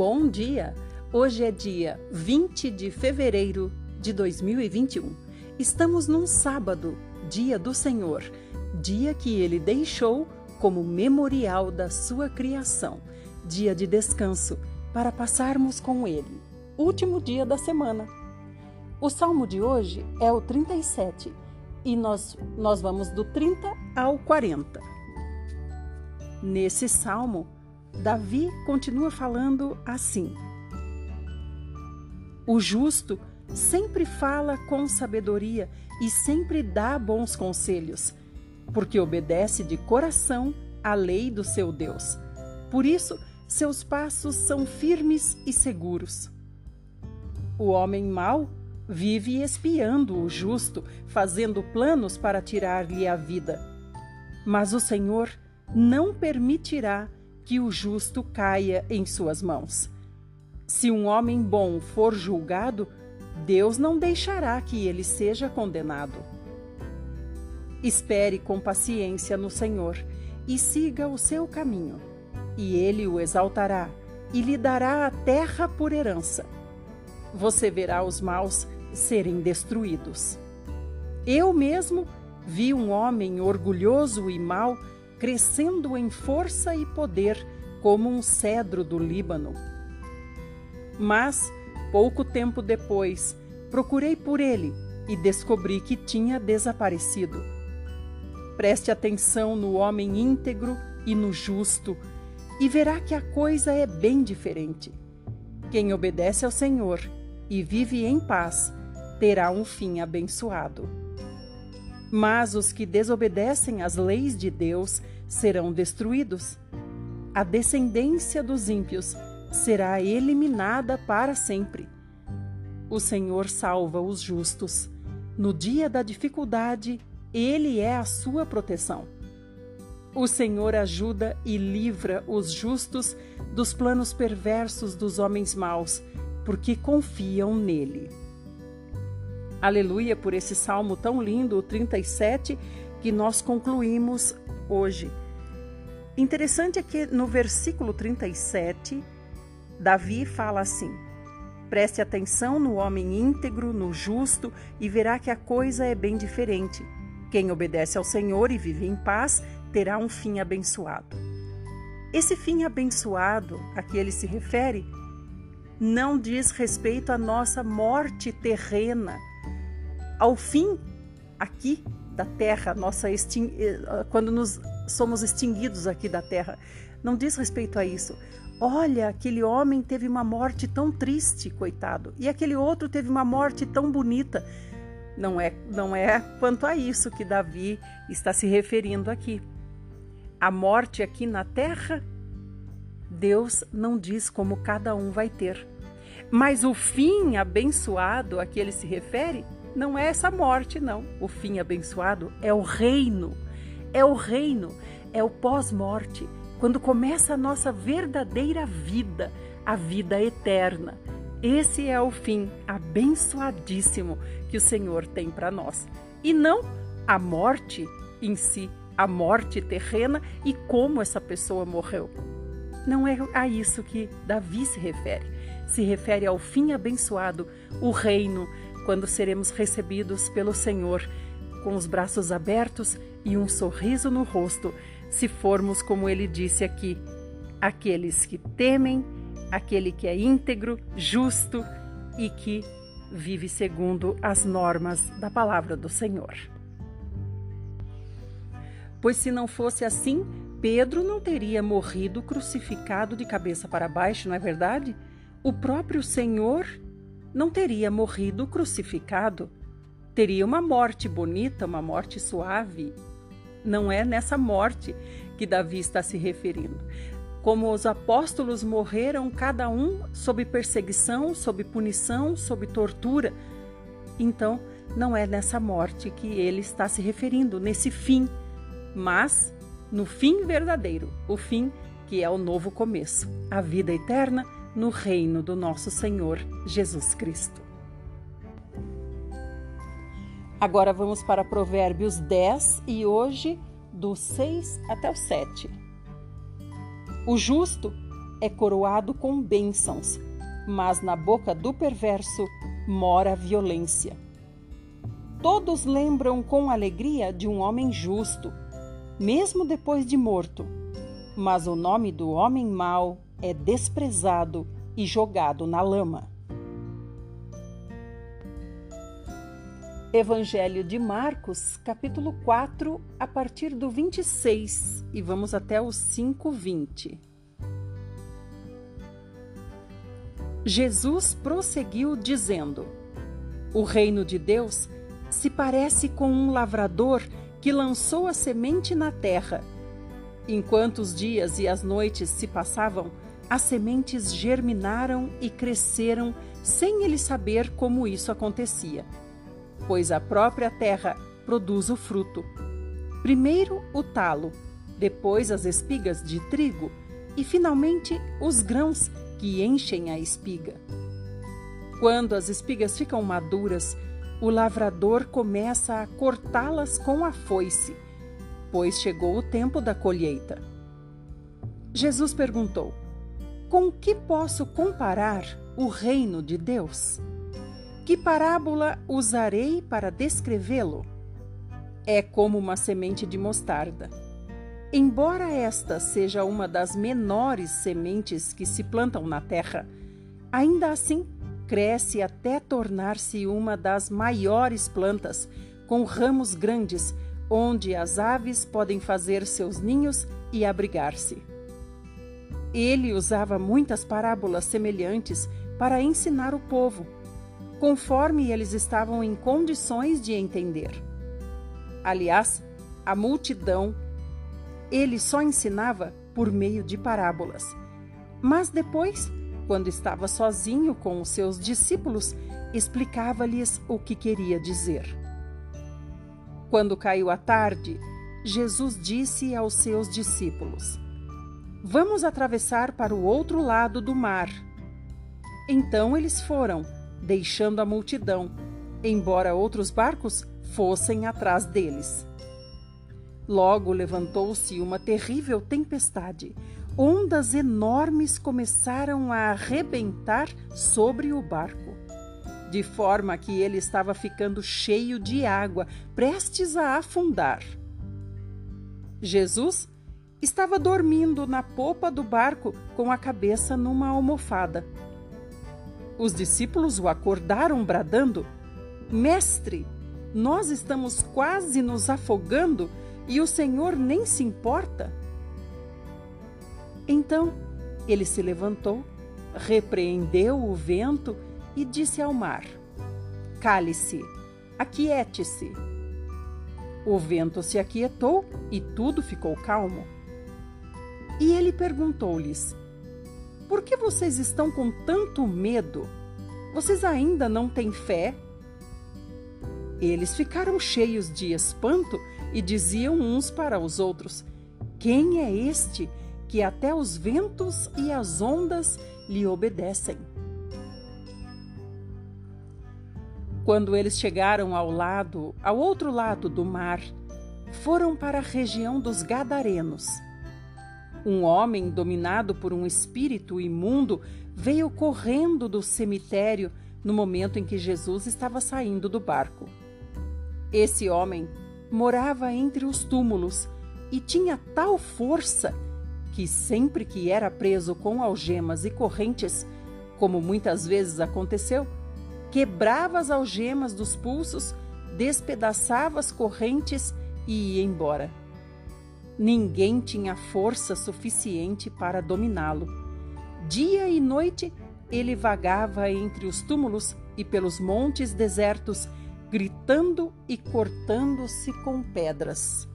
Bom dia! Hoje é dia 20 de fevereiro de 2021. Estamos num sábado, dia do Senhor, dia que ele deixou como memorial da sua criação, dia de descanso para passarmos com ele. Último dia da semana. O salmo de hoje é o 37 e nós, nós vamos do 30 ao 40. Nesse salmo, Davi continua falando assim: O justo sempre fala com sabedoria e sempre dá bons conselhos, porque obedece de coração à lei do seu Deus. Por isso, seus passos são firmes e seguros. O homem mau vive espiando o justo, fazendo planos para tirar-lhe a vida. Mas o Senhor não permitirá que o justo caia em suas mãos. Se um homem bom for julgado, Deus não deixará que ele seja condenado. Espere com paciência no Senhor e siga o seu caminho, e ele o exaltará e lhe dará a terra por herança. Você verá os maus serem destruídos. Eu mesmo vi um homem orgulhoso e mau crescendo em força e poder como um cedro do Líbano. Mas, pouco tempo depois, procurei por ele e descobri que tinha desaparecido. Preste atenção no homem íntegro e no justo, e verá que a coisa é bem diferente. Quem obedece ao Senhor e vive em paz terá um fim abençoado. Mas os que desobedecem às leis de Deus serão destruídos. A descendência dos ímpios será eliminada para sempre. O Senhor salva os justos. No dia da dificuldade, Ele é a sua proteção. O Senhor ajuda e livra os justos dos planos perversos dos homens maus, porque confiam nele. Aleluia por esse salmo tão lindo, o 37, que nós concluímos hoje. Interessante é que no versículo 37, Davi fala assim: Preste atenção no homem íntegro, no justo, e verá que a coisa é bem diferente. Quem obedece ao Senhor e vive em paz terá um fim abençoado. Esse fim abençoado a que ele se refere não diz respeito à nossa morte terrena ao fim aqui da terra, nossa. Eh, quando nos somos extinguidos aqui da terra. Não diz respeito a isso. Olha, aquele homem teve uma morte tão triste, coitado, e aquele outro teve uma morte tão bonita. Não é, não é quanto a isso que Davi está se referindo aqui. A morte aqui na terra, Deus não diz como cada um vai ter. Mas o fim abençoado a que ele se refere não é essa morte, não. O fim abençoado é o reino. É o reino, é o pós-morte, quando começa a nossa verdadeira vida, a vida eterna. Esse é o fim abençoadíssimo que o Senhor tem para nós. E não a morte em si, a morte terrena e como essa pessoa morreu. Não é a isso que Davi se refere. Se refere ao fim abençoado, o reino quando seremos recebidos pelo Senhor com os braços abertos e um sorriso no rosto, se formos, como ele disse aqui, aqueles que temem, aquele que é íntegro, justo e que vive segundo as normas da palavra do Senhor. Pois se não fosse assim, Pedro não teria morrido crucificado de cabeça para baixo, não é verdade? O próprio Senhor não teria morrido crucificado. Teria uma morte bonita, uma morte suave. Não é nessa morte que Davi está se referindo. Como os apóstolos morreram, cada um sob perseguição, sob punição, sob tortura. Então, não é nessa morte que ele está se referindo, nesse fim, mas no fim verdadeiro, o fim que é o novo começo, a vida eterna no reino do nosso Senhor Jesus Cristo. Agora vamos para Provérbios 10 e hoje do 6 até o 7. O justo é coroado com bênçãos, mas na boca do perverso mora a violência. Todos lembram com alegria de um homem justo, mesmo depois de morto, mas o nome do homem mau é desprezado e jogado na lama. Evangelho de Marcos, capítulo 4, a partir do 26, e vamos até o 5:20. Jesus prosseguiu dizendo: O reino de Deus se parece com um lavrador que lançou a semente na terra. Enquanto os dias e as noites se passavam, as sementes germinaram e cresceram sem ele saber como isso acontecia. Pois a própria terra produz o fruto. Primeiro o talo, depois as espigas de trigo e finalmente os grãos que enchem a espiga. Quando as espigas ficam maduras, o lavrador começa a cortá-las com a foice, pois chegou o tempo da colheita. Jesus perguntou: Com que posso comparar o reino de Deus? Que parábola usarei para descrevê-lo? É como uma semente de mostarda Embora esta seja uma das menores sementes que se plantam na terra, ainda assim cresce até tornar-se uma das maiores plantas, com ramos grandes, onde as aves podem fazer seus ninhos e abrigar-se. Ele usava muitas parábolas semelhantes para ensinar o povo, conforme eles estavam em condições de entender. Aliás, a multidão ele só ensinava por meio de parábolas. Mas depois, quando estava sozinho com os seus discípulos, explicava-lhes o que queria dizer. Quando caiu a tarde, Jesus disse aos seus discípulos: Vamos atravessar para o outro lado do mar. Então eles foram, deixando a multidão, embora outros barcos fossem atrás deles. Logo levantou-se uma terrível tempestade. Ondas enormes começaram a arrebentar sobre o barco, de forma que ele estava ficando cheio de água, prestes a afundar. Jesus estava dormindo na popa do barco com a cabeça numa almofada. Os discípulos o acordaram bradando: Mestre, nós estamos quase nos afogando e o Senhor nem se importa? Então ele se levantou, repreendeu o vento e disse ao mar: Cale-se, aquiete-se. O vento se aquietou e tudo ficou calmo. E ele perguntou-lhes: Por que vocês estão com tanto medo? Vocês ainda não têm fé? Eles ficaram cheios de espanto e diziam uns para os outros: Quem é este que até os ventos e as ondas lhe obedecem? Quando eles chegaram ao lado, ao outro lado do mar, foram para a região dos Gadarenos. Um homem dominado por um espírito imundo veio correndo do cemitério no momento em que Jesus estava saindo do barco. Esse homem morava entre os túmulos e tinha tal força que sempre que era preso com algemas e correntes, como muitas vezes aconteceu, quebrava as algemas dos pulsos, despedaçava as correntes e ia embora. Ninguém tinha força suficiente para dominá-lo. Dia e noite ele vagava entre os túmulos e pelos montes desertos, gritando e cortando-se com pedras.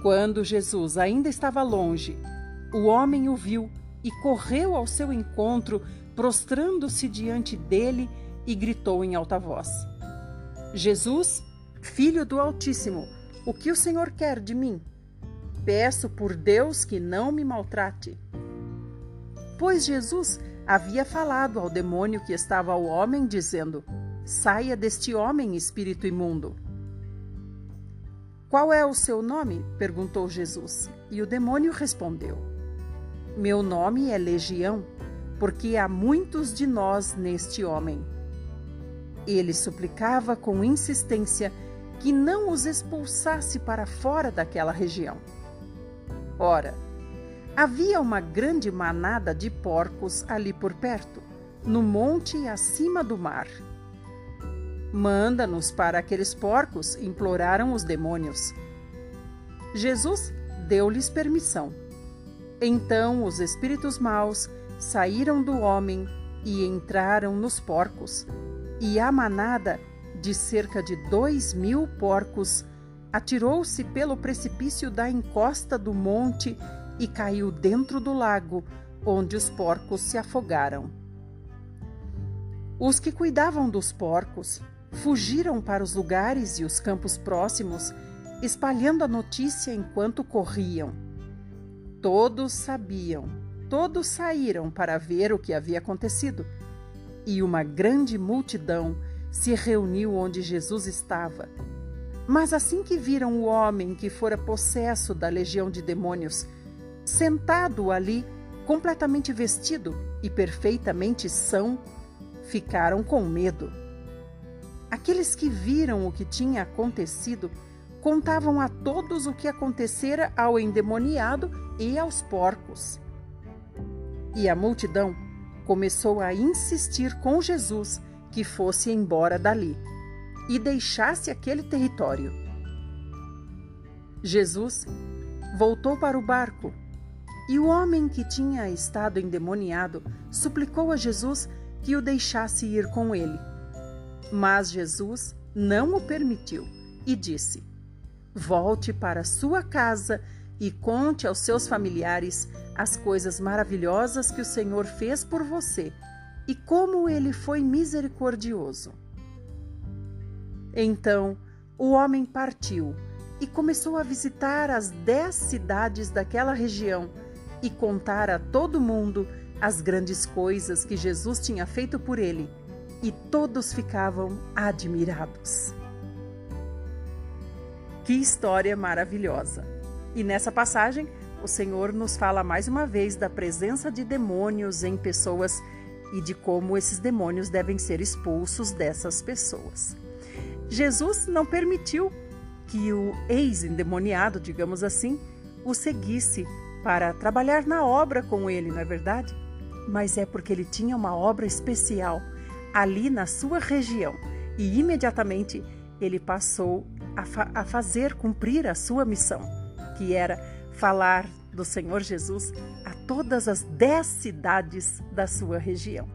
Quando Jesus ainda estava longe, o homem o viu e correu ao seu encontro, prostrando-se diante dele e gritou em alta voz: Jesus, filho do Altíssimo, o que o Senhor quer de mim? Peço por Deus que não me maltrate. Pois Jesus havia falado ao demônio que estava ao homem, dizendo: Saia deste homem, espírito imundo. Qual é o seu nome? perguntou Jesus. E o demônio respondeu: Meu nome é Legião, porque há muitos de nós neste homem. Ele suplicava com insistência que não os expulsasse para fora daquela região. Ora, havia uma grande manada de porcos ali por perto, no monte acima do mar. Manda-nos para aqueles porcos, imploraram os demônios. Jesus deu-lhes permissão. Então os espíritos maus saíram do homem e entraram nos porcos, e a manada, de cerca de dois mil porcos, atirou-se pelo precipício da encosta do monte e caiu dentro do lago, onde os porcos se afogaram. Os que cuidavam dos porcos fugiram para os lugares e os campos próximos, espalhando a notícia enquanto corriam. Todos sabiam, todos saíram para ver o que havia acontecido, e uma grande multidão se reuniu onde Jesus estava. Mas assim que viram o homem que fora possesso da legião de demônios, sentado ali, completamente vestido e perfeitamente são, ficaram com medo. Aqueles que viram o que tinha acontecido contavam a todos o que acontecera ao endemoniado e aos porcos. E a multidão começou a insistir com Jesus que fosse embora dali e deixasse aquele território. Jesus voltou para o barco e o homem que tinha estado endemoniado suplicou a Jesus que o deixasse ir com ele. Mas Jesus não o permitiu e disse: Volte para sua casa e conte aos seus familiares as coisas maravilhosas que o Senhor fez por você e como ele foi misericordioso. Então o homem partiu e começou a visitar as dez cidades daquela região e contar a todo mundo as grandes coisas que Jesus tinha feito por ele, e todos ficavam admirados. Que história maravilhosa! E nessa passagem, o Senhor nos fala mais uma vez da presença de demônios em pessoas e de como esses demônios devem ser expulsos dessas pessoas. Jesus não permitiu que o ex-endemoniado, digamos assim, o seguisse para trabalhar na obra com ele, não é verdade? Mas é porque ele tinha uma obra especial ali na sua região e imediatamente ele passou a, fa a fazer cumprir a sua missão, que era falar do Senhor Jesus a todas as dez cidades da sua região.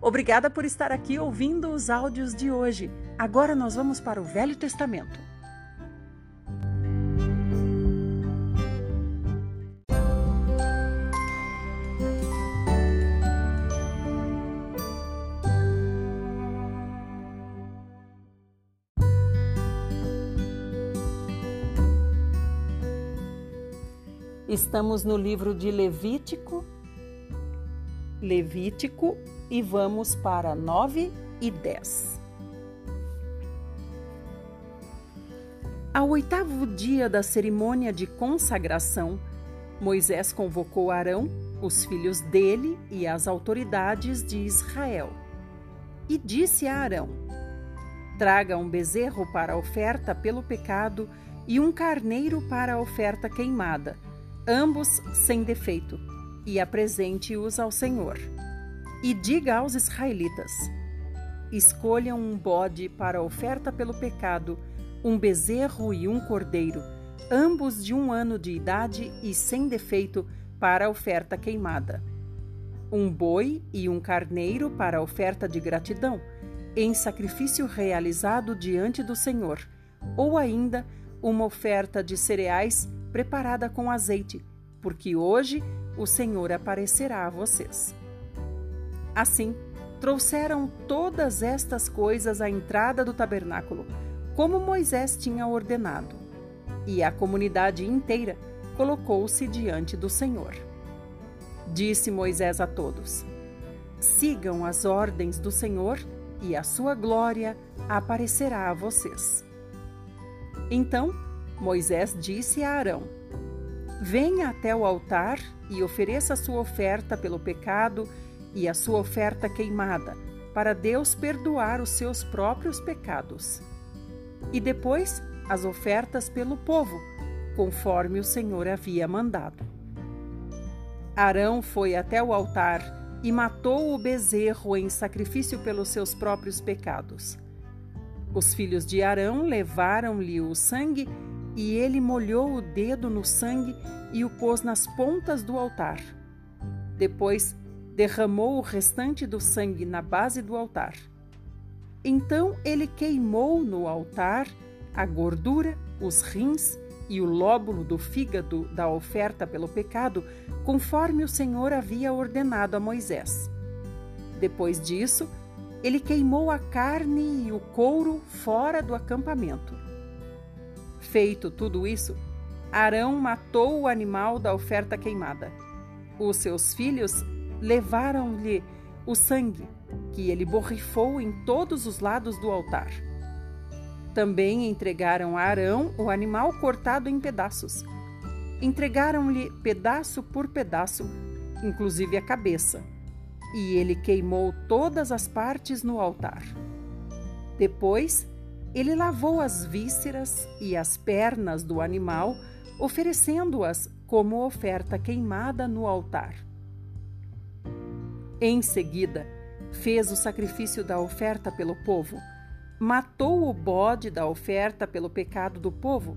Obrigada por estar aqui ouvindo os áudios de hoje. Agora nós vamos para o Velho Testamento. Estamos no livro de Levítico, Levítico e vamos para 9 e 10. Ao oitavo dia da cerimônia de consagração, Moisés convocou Arão, os filhos dele e as autoridades de Israel. E disse a Arão: Traga um bezerro para a oferta pelo pecado e um carneiro para a oferta queimada ambos sem defeito, e apresente-os ao Senhor. E diga aos israelitas: Escolham um bode para oferta pelo pecado, um bezerro e um cordeiro, ambos de um ano de idade e sem defeito, para oferta queimada. Um boi e um carneiro para oferta de gratidão, em sacrifício realizado diante do Senhor, ou ainda uma oferta de cereais preparada com azeite, porque hoje o Senhor aparecerá a vocês. Assim, trouxeram todas estas coisas à entrada do tabernáculo, como Moisés tinha ordenado, e a comunidade inteira colocou-se diante do Senhor. Disse Moisés a todos: Sigam as ordens do Senhor e a sua glória aparecerá a vocês. Então Moisés disse a Arão: venha até o altar e ofereça a sua oferta pelo pecado e a sua oferta queimada, para Deus perdoar os seus próprios pecados. E depois as ofertas pelo povo, conforme o Senhor havia mandado. Arão foi até o altar e matou o bezerro em sacrifício pelos seus próprios pecados. Os filhos de Arão levaram-lhe o sangue e ele molhou o dedo no sangue e o pôs nas pontas do altar. Depois derramou o restante do sangue na base do altar. Então ele queimou no altar a gordura, os rins e o lóbulo do fígado da oferta pelo pecado, conforme o Senhor havia ordenado a Moisés. Depois disso, ele queimou a carne e o couro fora do acampamento. Feito tudo isso, Arão matou o animal da oferta queimada. Os seus filhos levaram-lhe o sangue, que ele borrifou em todos os lados do altar. Também entregaram a Arão o animal cortado em pedaços. Entregaram-lhe pedaço por pedaço, inclusive a cabeça, e ele queimou todas as partes no altar. Depois, ele lavou as vísceras e as pernas do animal, oferecendo-as como oferta queimada no altar. Em seguida, fez o sacrifício da oferta pelo povo matou o bode da oferta pelo pecado do povo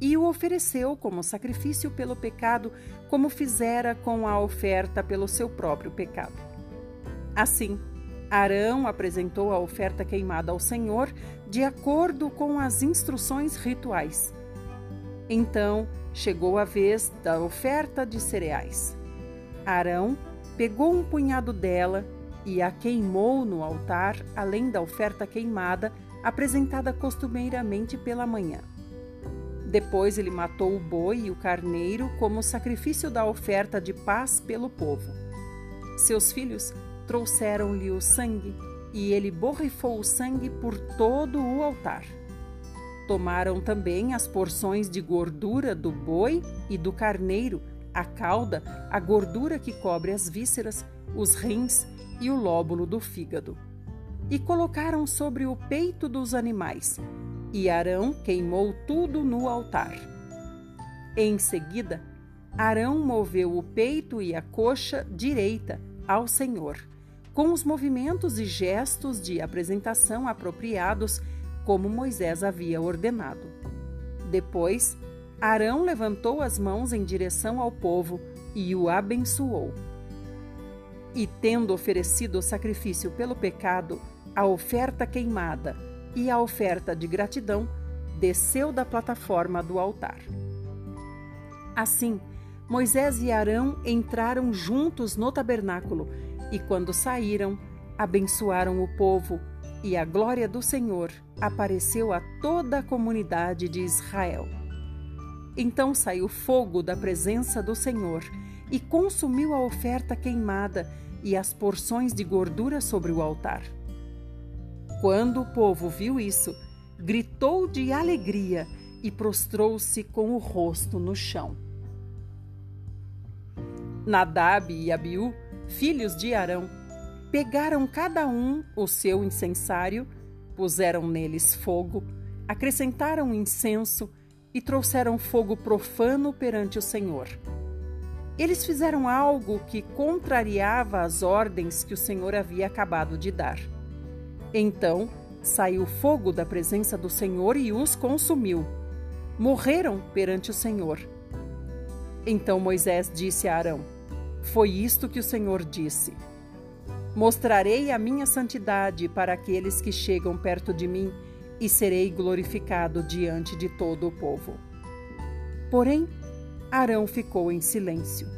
e o ofereceu como sacrifício pelo pecado, como fizera com a oferta pelo seu próprio pecado. Assim, Arão apresentou a oferta queimada ao Senhor de acordo com as instruções rituais. Então chegou a vez da oferta de cereais. Arão pegou um punhado dela e a queimou no altar, além da oferta queimada apresentada costumeiramente pela manhã. Depois ele matou o boi e o carneiro como sacrifício da oferta de paz pelo povo. Seus filhos trouxeram-lhe o sangue e ele borrifou o sangue por todo o altar. Tomaram também as porções de gordura do boi e do carneiro, a cauda, a gordura que cobre as vísceras, os rins e o lóbulo do fígado. E colocaram sobre o peito dos animais, e Arão queimou tudo no altar. Em seguida, Arão moveu o peito e a coxa direita ao Senhor, com os movimentos e gestos de apresentação apropriados, como Moisés havia ordenado. Depois, Arão levantou as mãos em direção ao povo e o abençoou. E tendo oferecido o sacrifício pelo pecado, a oferta queimada e a oferta de gratidão, desceu da plataforma do altar. Assim, Moisés e Arão entraram juntos no tabernáculo e, quando saíram, abençoaram o povo, e a glória do Senhor apareceu a toda a comunidade de Israel. Então saiu fogo da presença do Senhor e consumiu a oferta queimada e as porções de gordura sobre o altar. Quando o povo viu isso, gritou de alegria e prostrou-se com o rosto no chão. Nadab e Abiú, filhos de Arão, pegaram cada um o seu incensário, puseram neles fogo, acrescentaram incenso e trouxeram fogo profano perante o Senhor. Eles fizeram algo que contrariava as ordens que o Senhor havia acabado de dar. Então saiu fogo da presença do Senhor e os consumiu. Morreram perante o Senhor. Então Moisés disse a Arão: Foi isto que o Senhor disse. Mostrarei a minha santidade para aqueles que chegam perto de mim e serei glorificado diante de todo o povo. Porém, Arão ficou em silêncio.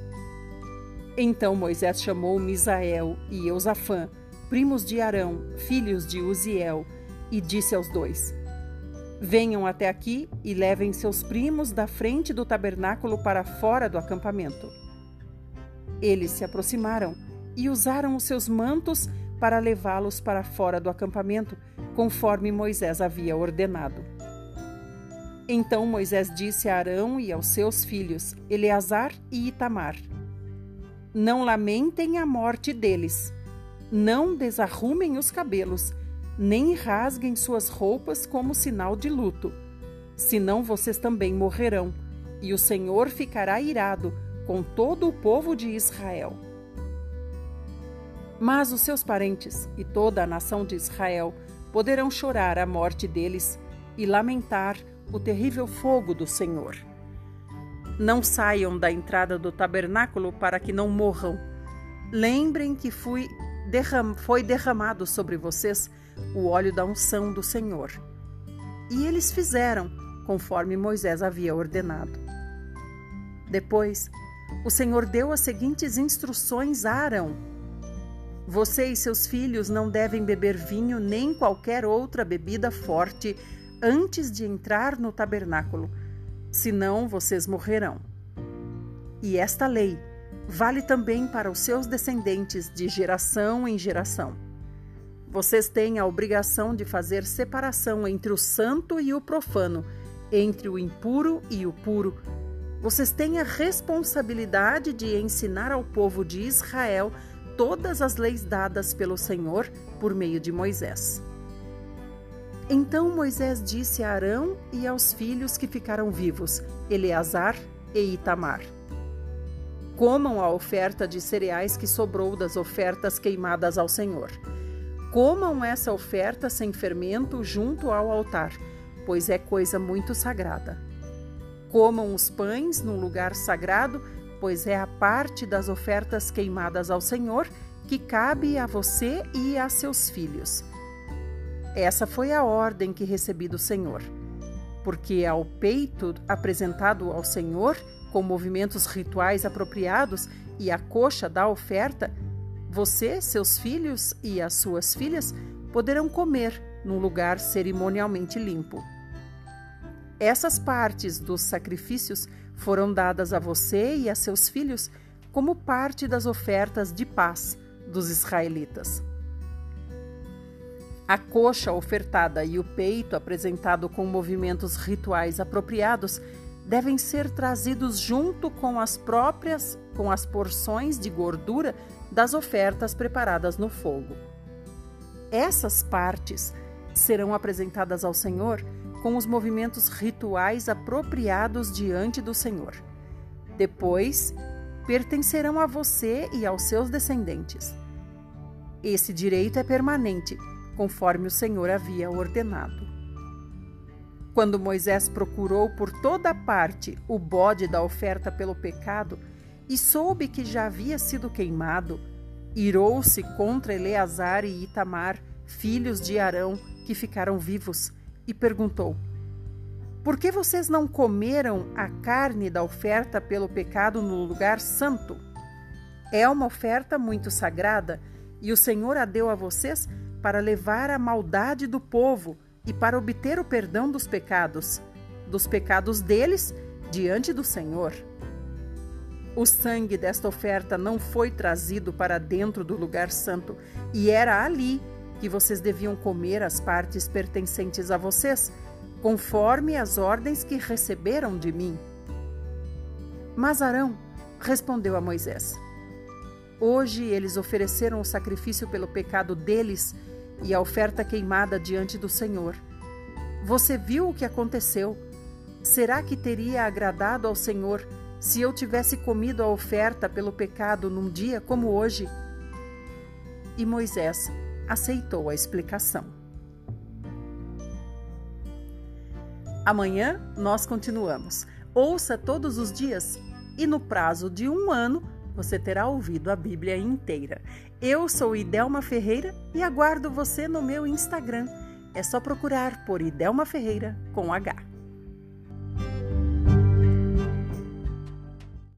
Então Moisés chamou Misael e Eusafã, primos de Arão, filhos de Uziel, e disse aos dois: Venham até aqui e levem seus primos da frente do tabernáculo para fora do acampamento. Eles se aproximaram e usaram os seus mantos para levá-los para fora do acampamento, conforme Moisés havia ordenado. Então Moisés disse a Arão e aos seus filhos, Eleazar e Itamar: Não lamentem a morte deles, não desarrumem os cabelos, nem rasguem suas roupas como sinal de luto, senão vocês também morrerão, e o Senhor ficará irado com todo o povo de Israel. Mas os seus parentes e toda a nação de Israel poderão chorar a morte deles e lamentar o terrível fogo do Senhor. Não saiam da entrada do tabernáculo para que não morram. Lembrem que fui derram foi derramado sobre vocês o óleo da unção do Senhor. E eles fizeram conforme Moisés havia ordenado. Depois, o Senhor deu as seguintes instruções a Arão: Você e seus filhos não devem beber vinho nem qualquer outra bebida forte antes de entrar no tabernáculo, senão vocês morrerão. E esta lei vale também para os seus descendentes de geração em geração. Vocês têm a obrigação de fazer separação entre o santo e o profano, entre o impuro e o puro. Vocês têm a responsabilidade de ensinar ao povo de Israel todas as leis dadas pelo Senhor por meio de Moisés. Então Moisés disse a Arão e aos filhos que ficaram vivos, Eleazar e Itamar: Comam a oferta de cereais que sobrou das ofertas queimadas ao Senhor. Comam essa oferta sem fermento junto ao altar, pois é coisa muito sagrada. Comam os pães num lugar sagrado, pois é a parte das ofertas queimadas ao Senhor que cabe a você e a seus filhos. Essa foi a ordem que recebi do Senhor. Porque ao peito apresentado ao Senhor, com movimentos rituais apropriados, e a coxa da oferta, você, seus filhos e as suas filhas poderão comer num lugar cerimonialmente limpo. Essas partes dos sacrifícios foram dadas a você e a seus filhos como parte das ofertas de paz dos israelitas. A coxa ofertada e o peito apresentado com movimentos rituais apropriados devem ser trazidos junto com as próprias com as porções de gordura das ofertas preparadas no fogo. Essas partes serão apresentadas ao Senhor com os movimentos rituais apropriados diante do Senhor. Depois, pertencerão a você e aos seus descendentes. Esse direito é permanente conforme o Senhor havia ordenado. Quando Moisés procurou por toda parte o bode da oferta pelo pecado e soube que já havia sido queimado, irou-se contra Eleazar e Itamar, filhos de Arão, que ficaram vivos, e perguntou: Por que vocês não comeram a carne da oferta pelo pecado no lugar santo? É uma oferta muito sagrada e o Senhor a deu a vocês para levar a maldade do povo e para obter o perdão dos pecados, dos pecados deles diante do Senhor. O sangue desta oferta não foi trazido para dentro do lugar santo, e era ali que vocês deviam comer as partes pertencentes a vocês, conforme as ordens que receberam de mim. Mas Arão respondeu a Moisés: Hoje eles ofereceram o sacrifício pelo pecado deles e a oferta queimada diante do Senhor. Você viu o que aconteceu? Será que teria agradado ao Senhor se eu tivesse comido a oferta pelo pecado num dia como hoje? E Moisés aceitou a explicação. Amanhã nós continuamos. Ouça todos os dias e no prazo de um ano você terá ouvido a Bíblia inteira. Eu sou Idelma Ferreira e aguardo você no meu Instagram. É só procurar por Idelma Ferreira com H.